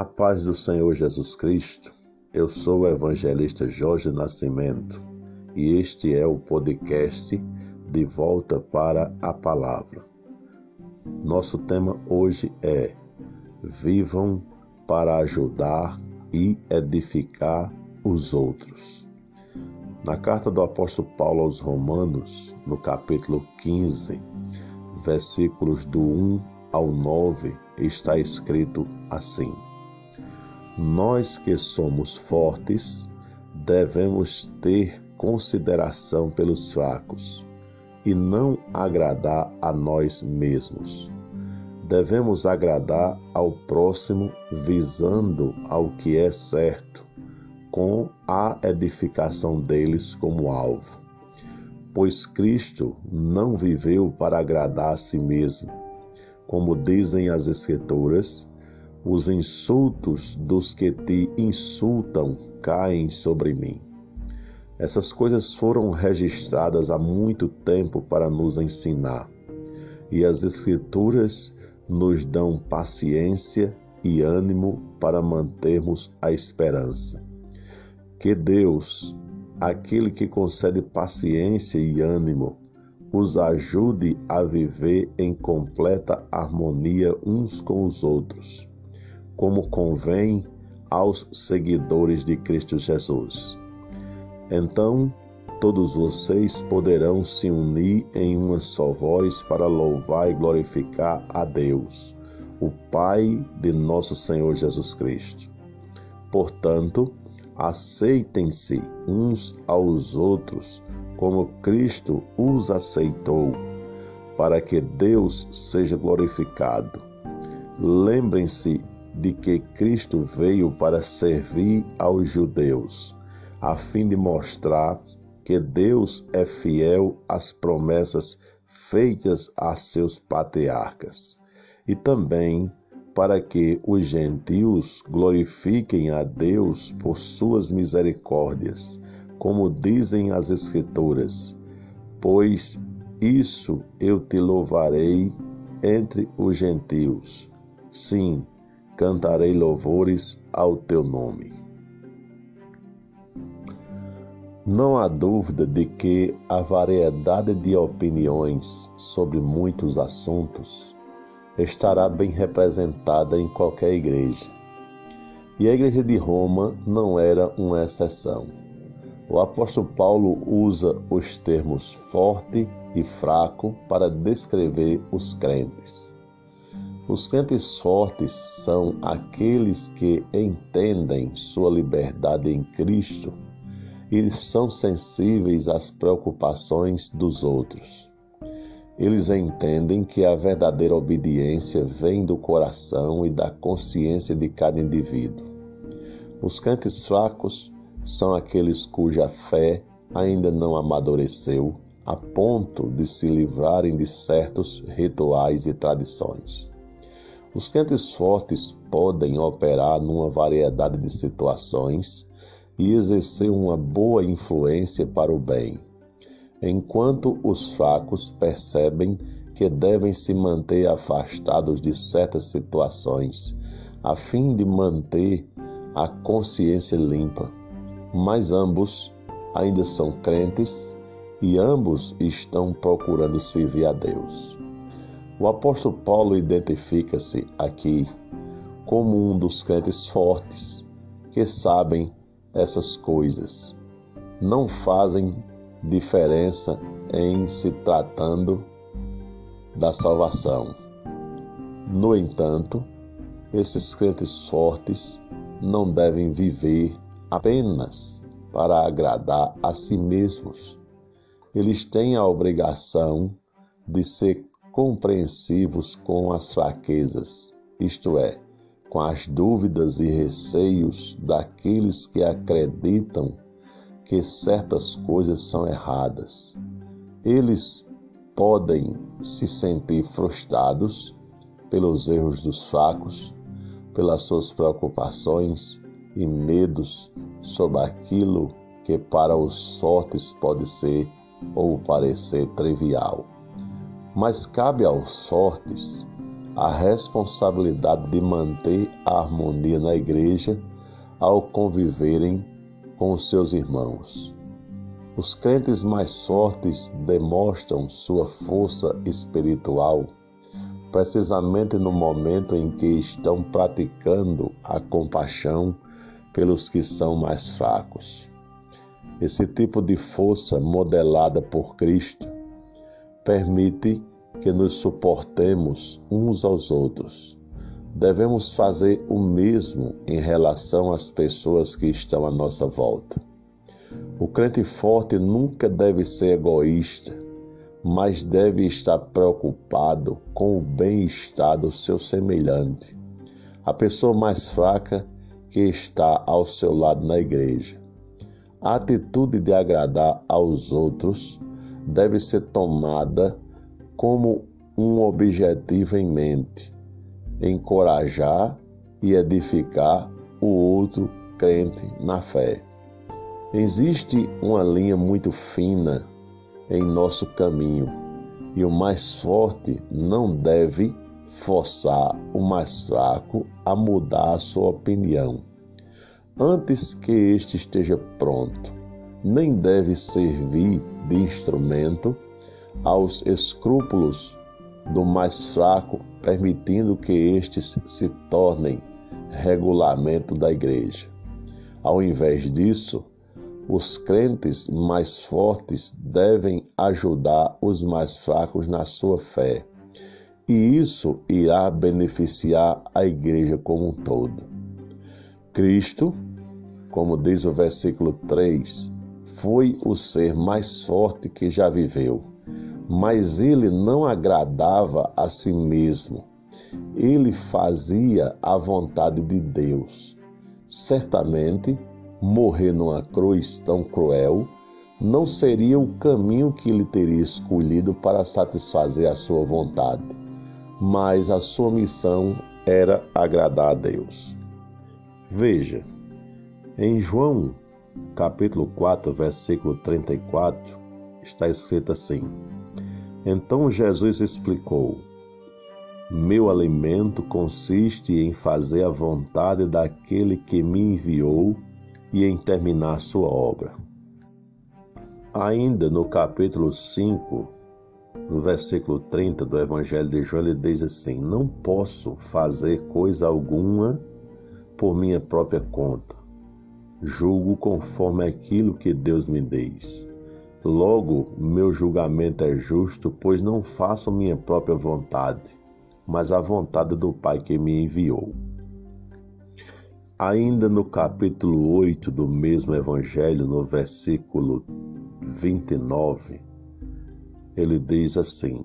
A paz do Senhor Jesus Cristo. Eu sou o evangelista Jorge Nascimento e este é o podcast De Volta para a Palavra. Nosso tema hoje é Vivam para ajudar e edificar os outros. Na carta do apóstolo Paulo aos Romanos, no capítulo 15, versículos do 1 ao 9, está escrito assim: Nós que somos fortes devemos ter consideração pelos fracos e não agradar a nós mesmos. Devemos agradar ao próximo visando ao que é certo, com a edificação deles como alvo. Pois Cristo não viveu para agradar a si mesmo, como dizem as Escrituras, os insultos dos que te insultam caem sobre mim. Essas coisas foram registradas há muito tempo para nos ensinar, e as Escrituras nos dão paciência e ânimo para mantermos a esperança. Que Deus, aquele que concede paciência e ânimo, os ajude a viver em completa harmonia uns com os outros, como convém aos seguidores de Cristo Jesus. Então, todos vocês poderão se unir em uma só voz para louvar e glorificar a Deus, o Pai de nosso Senhor Jesus Cristo. Portanto, aceitem-se uns aos outros como Cristo os aceitou, para que Deus seja glorificado. Lembrem-se de que Cristo veio para servir aos judeus, a fim de mostrar que Deus é fiel às promessas feitas a seus patriarcas, e também para que os gentios glorifiquem a Deus por suas misericórdias como dizem as Escrituras, pois isso eu te louvarei entre os gentios. Sim, cantarei louvores ao teu nome. Não há dúvida de que a variedade de opiniões sobre muitos assuntos estará bem representada em qualquer igreja. E a igreja de Roma não era uma exceção. O apóstolo Paulo usa os termos forte e fraco para descrever os crentes. Os crentes fortes são aqueles que entendem sua liberdade em Cristo e são sensíveis às preocupações dos outros. Eles entendem que a verdadeira obediência vem do coração e da consciência de cada indivíduo. Os crentes fracos são aqueles cuja fé ainda não amadureceu a ponto de se livrarem de certos rituais e tradições. Os crentes fortes podem operar numa variedade de situações e exercer uma boa influência para o bem, enquanto os fracos percebem que devem se manter afastados de certas situações, a fim de manter a consciência limpa mas ambos ainda são crentes e ambos estão procurando servir a Deus. O apóstolo Paulo identifica-se aqui como um dos crentes fortes que sabem essas coisas. Não fazem diferença em se tratando da salvação. No entanto, esses crentes fortes não devem viver apenas para agradar a si mesmos. Eles têm a obrigação de ser compreensivos com as fraquezas, isto é, com as dúvidas e receios daqueles que acreditam que certas coisas são erradas. Eles podem se sentir frustrados pelos erros dos fracos, pelas suas preocupações e medos sobre aquilo que para os fortes pode ser ou parecer trivial. Mas cabe aos fortes a responsabilidade de manter a harmonia na igreja ao conviverem com os seus irmãos. Os crentes mais fortes demonstram sua força espiritual precisamente no momento em que estão praticando a compaixão pelos que são mais fracos. Esse tipo de força modelada por Cristo permite que nos suportemos uns aos outros. Devemos fazer o mesmo em relação às pessoas que estão à nossa volta. O crente forte nunca deve ser egoísta, mas deve estar preocupado com o bem-estar do seu semelhante, a pessoa mais fraca que está ao seu lado na igreja. A atitude de agradar aos outros deve ser tomada como um objetivo em mente, encorajar e edificar o outro crente na fé. Existe uma linha muito fina em nosso caminho e o mais forte não deve forçar o mais fraco a mudar a sua opinião antes que este esteja pronto, nem deve servir de instrumento aos escrúpulos do mais fraco, permitindo que estes se tornem regulamento da igreja. Ao invés disso, os crentes mais fortes devem ajudar os mais fracos na sua fé, e isso irá beneficiar a igreja como um todo. Cristo, como diz o versículo 3, foi o ser mais forte que já viveu, mas ele não agradava a si mesmo. Ele fazia a vontade de Deus. Certamente, morrer numa cruz tão cruel não seria o caminho que ele teria escolhido para satisfazer a sua vontade, mas a sua missão era agradar a Deus. Veja, em João, capítulo 4, versículo 34, está escrito assim: Então Jesus explicou: Meu alimento consiste em fazer a vontade daquele que me enviou e em terminar sua obra. Ainda no capítulo 5, no versículo 30 do Evangelho de João, ele diz assim: Não posso fazer coisa alguma por minha própria conta. Julgo conforme aquilo que Deus me diz. Logo, meu julgamento é justo, pois não faço minha própria vontade, mas a vontade do Pai que me enviou. Ainda no capítulo 8 do mesmo Evangelho, no versículo 29, ele diz assim: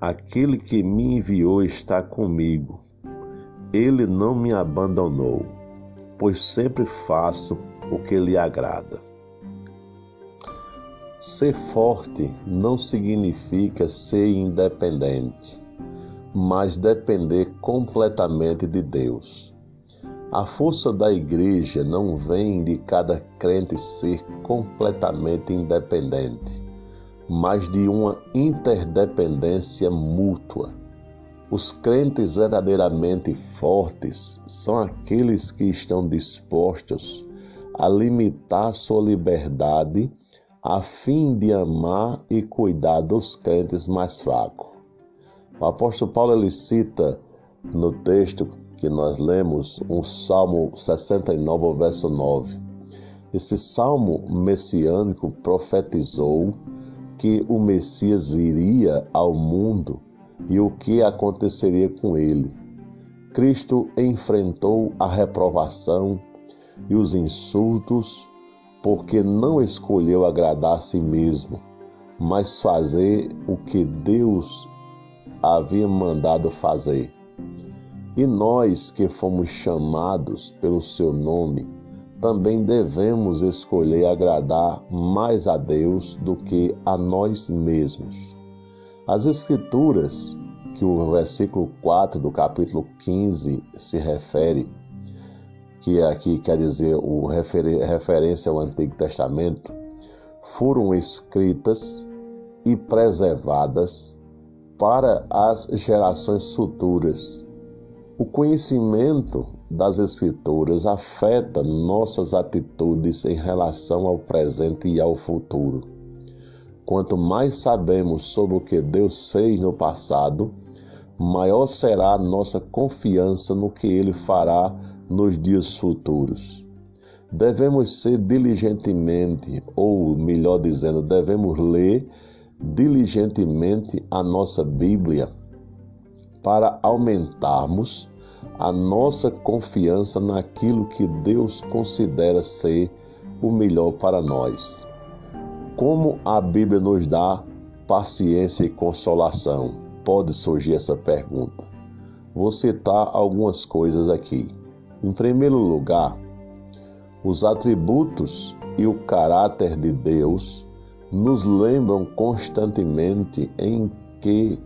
Aquele que me enviou está comigo, ele não me abandonou, pois sempre faço o que lhe agrada. Ser forte não significa ser independente, mas depender completamente de Deus. A força da igreja não vem de cada crente ser completamente independente, mas de uma interdependência mútua. Os crentes verdadeiramente fortes são aqueles que estão dispostos a limitar sua liberdade a fim de amar e cuidar dos crentes mais fracos. O apóstolo Paulo ele cita no texto que nós lemos, um Salmo 69, verso 9. Esse salmo messiânico profetizou que o Messias viria ao mundo e o que aconteceria com ele. Cristo enfrentou a reprovação e os insultos porque não escolheu agradar a si mesmo, mas fazer o que Deus havia mandado fazer. E nós que fomos chamados pelo seu nome, também devemos escolher agradar mais a Deus do que a nós mesmos. As Escrituras, que o versículo 4 do capítulo 15 se refere, que aqui quer dizer o refer referência ao Antigo Testamento, foram escritas e preservadas para as gerações futuras. O conhecimento das Escrituras afeta nossas atitudes em relação ao presente e ao futuro. Quanto mais sabemos sobre o que Deus fez no passado, maior será a nossa confiança no que Ele fará nos dias futuros. Devemos ser diligentemente, ou melhor dizendo, devemos ler diligentemente a nossa Bíblia para aumentarmos a nossa confiança naquilo que Deus considera ser o melhor para nós. Como a Bíblia nos dá paciência e consolação? Pode surgir essa pergunta. Vou citar algumas coisas aqui. Em primeiro lugar, os atributos e o caráter de Deus nos lembram constantemente em que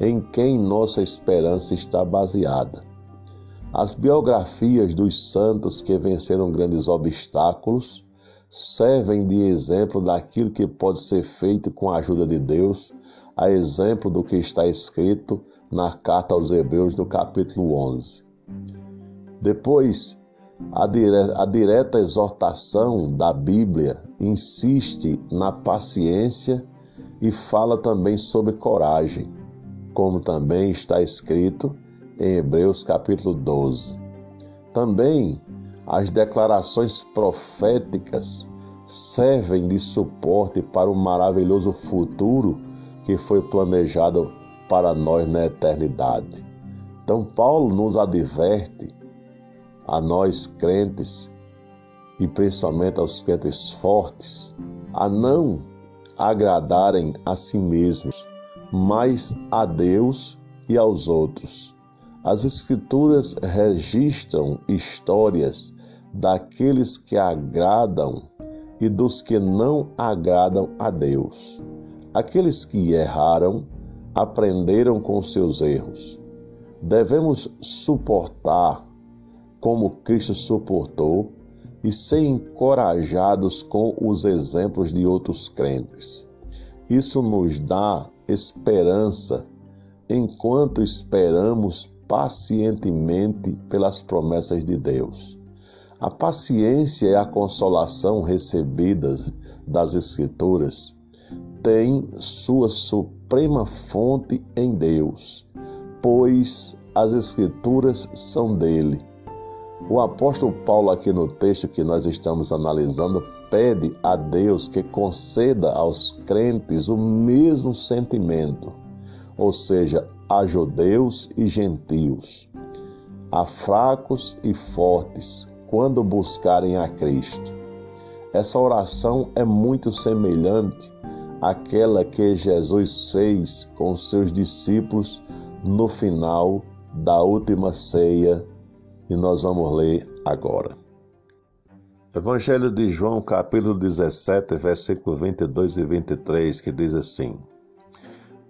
em quem nossa esperança está baseada. As biografias dos santos que venceram grandes obstáculos servem de exemplo daquilo que pode ser feito com a ajuda de Deus, a exemplo do que está escrito na carta aos Hebreus, no capítulo 11. Depois, a, a direta exortação da Bíblia insiste na paciência e fala também sobre coragem, como também está escrito em Hebreus capítulo 12. Também as declarações proféticas servem de suporte para o maravilhoso futuro que foi planejado para nós na eternidade. Então, Paulo nos adverte a nós crentes e principalmente aos crentes fortes a não agradarem a si mesmos, mas a Deus e aos outros. As Escrituras registram histórias daqueles que agradam e dos que não agradam a Deus. Aqueles que erraram aprenderam com seus erros. Devemos suportar como Cristo suportou e ser encorajados com os exemplos de outros crentes. Isso nos dá esperança enquanto esperamos pacientemente pelas promessas de Deus. A paciência e a consolação recebidas das Escrituras têm sua suprema fonte em Deus, pois as Escrituras são dele. O apóstolo Paulo, aqui no texto que nós estamos analisando, pede a Deus que conceda aos crentes o mesmo sentimento, ou seja, a judeus e gentios, a fracos e fortes, quando buscarem a Cristo. Essa oração é muito semelhante àquela que Jesus fez com seus discípulos no final da última ceia, e nós vamos ler agora. Evangelho de João, capítulo 17, versículo 22 e 23, que diz assim: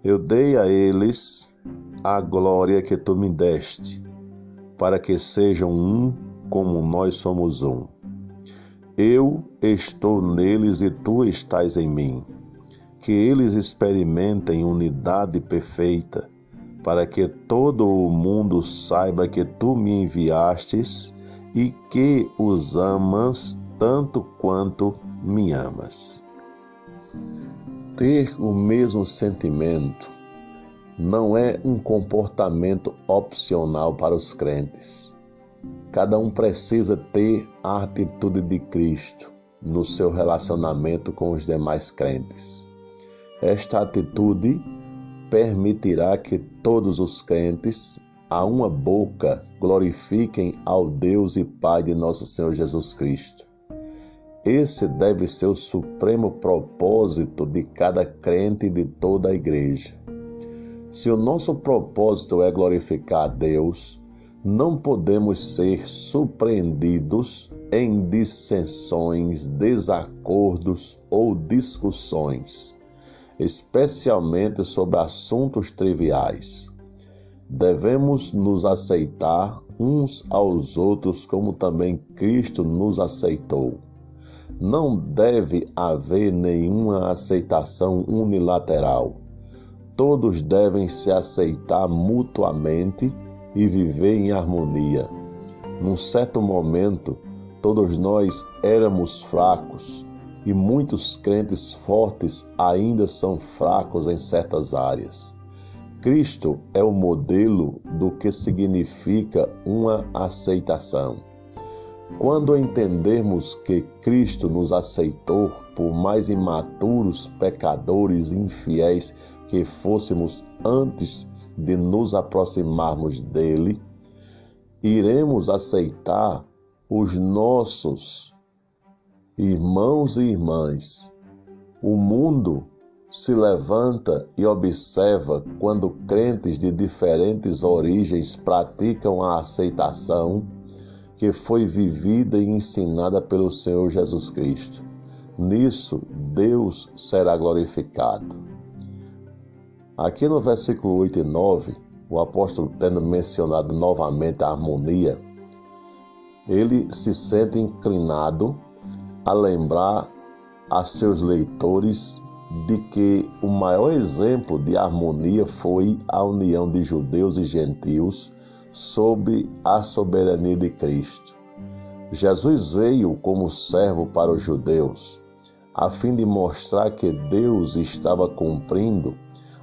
Eu dei a eles a glória que tu me deste, para que sejam um como nós somos um. Eu estou neles e tu estás em mim. Que eles experimentem unidade perfeita, para que todo o mundo saiba que tu me enviastes e que os amas tanto quanto me amas. Ter o mesmo sentimento não é um comportamento opcional para os crentes. Cada um precisa ter a atitude de Cristo no seu relacionamento com os demais crentes. Esta atitude permitirá que todos os crentes, a uma boca, glorifiquem ao Deus e Pai de nosso Senhor Jesus Cristo. Esse deve ser o supremo propósito de cada crente e de toda a igreja. Se o nosso propósito é glorificar a Deus, não podemos ser surpreendidos em dissensões, desacordos ou discussões, especialmente sobre assuntos triviais. Devemos nos aceitar uns aos outros como também Cristo nos aceitou. Não deve haver nenhuma aceitação unilateral todos devem se aceitar mutuamente e viver em harmonia. Num certo momento, todos nós éramos fracos e muitos crentes fortes ainda são fracos em certas áreas. Cristo é o modelo do que significa uma aceitação. Quando entendermos que Cristo nos aceitou, por mais imaturos, pecadores infiéis que fôssemos antes de nos aproximarmos dele, iremos aceitar os nossos irmãos e irmãs. O mundo se levanta e observa quando crentes de diferentes origens praticam a aceitação que foi vivida e ensinada pelo Senhor Jesus Cristo. Nisso, Deus será glorificado. Aqui no versículo 8 e 9, o apóstolo tendo mencionado novamente a harmonia, ele se sente inclinado a lembrar a seus leitores de que o maior exemplo de harmonia foi a união de judeus e gentios sob a soberania de Cristo. Jesus veio como servo para os judeus, a fim de mostrar que Deus estava cumprindo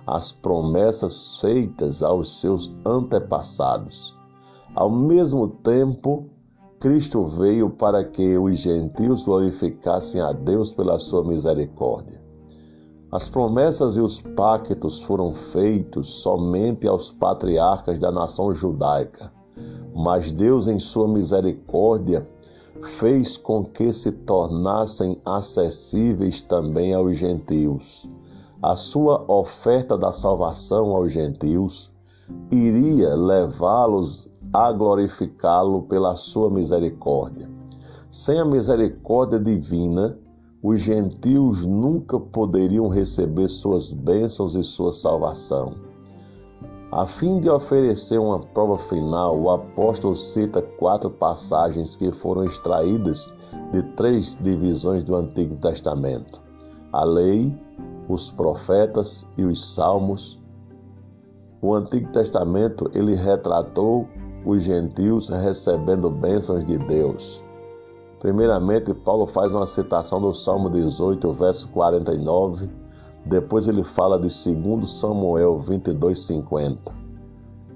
as promessas feitas aos seus antepassados. Ao mesmo tempo, Cristo veio para que os gentios glorificassem a Deus pela sua misericórdia. As promessas e os pactos foram feitos somente aos patriarcas da nação judaica, mas Deus, em sua misericórdia, fez com que se tornassem acessíveis também aos gentios. A sua oferta da salvação aos gentios iria levá-los a glorificá-lo pela sua misericórdia. Sem a misericórdia divina, os gentios nunca poderiam receber suas bênçãos e sua salvação. A fim de oferecer uma prova final, o apóstolo cita quatro passagens que foram extraídas de três divisões do Antigo Testamento: a lei, os profetas e os salmos. O Antigo Testamento ele retratou os gentios recebendo bênçãos de Deus. Primeiramente, Paulo faz uma citação do Salmo 18, verso 49. Depois ele fala de 2 Samuel 22, 50.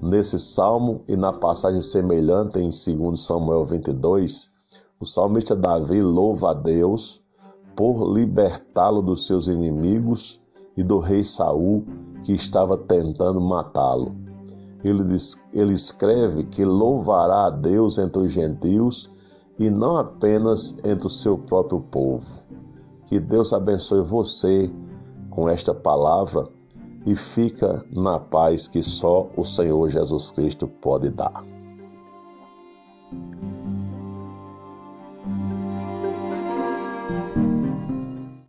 Nesse salmo e na passagem semelhante em 2 Samuel 22, o salmista Davi louva a Deus por libertá-lo dos seus inimigos e do rei Saul que estava tentando matá-lo ele, ele escreve que louvará a Deus entre os gentios e não apenas entre o seu próprio povo. Que Deus abençoe você com esta palavra e fica na paz que só o Senhor Jesus Cristo pode dar.